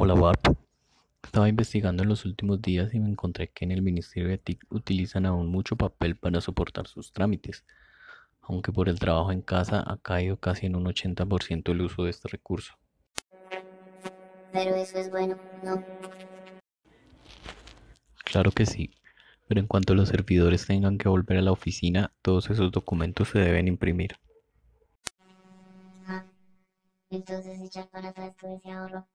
Hola Barb, estaba investigando en los últimos días y me encontré que en el Ministerio de TIC utilizan aún mucho papel para soportar sus trámites, aunque por el trabajo en casa ha caído casi en un 80% el uso de este recurso. Pero eso es bueno, ¿no? Claro que sí, pero en cuanto los servidores tengan que volver a la oficina, todos esos documentos se deben imprimir. Ah, entonces echar para atrás todo ese ahorro.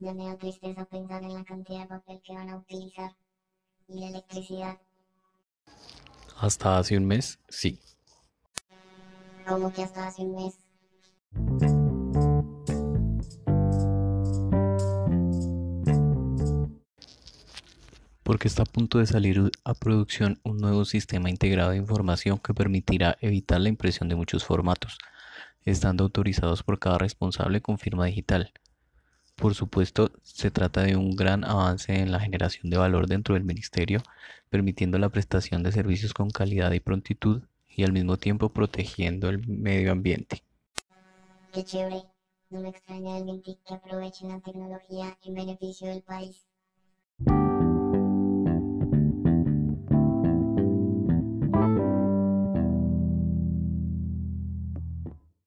Ya me da tristeza pensar en la cantidad de papel que van a utilizar y la electricidad. Hasta hace un mes, sí. Como que hasta hace un mes. porque está a punto de salir a producción un nuevo sistema integrado de información que permitirá evitar la impresión de muchos formatos, estando autorizados por cada responsable con firma digital. Por supuesto, se trata de un gran avance en la generación de valor dentro del Ministerio, permitiendo la prestación de servicios con calidad y prontitud y al mismo tiempo protegiendo el medio ambiente. Qué chévere. No me extraña que la tecnología en beneficio del país.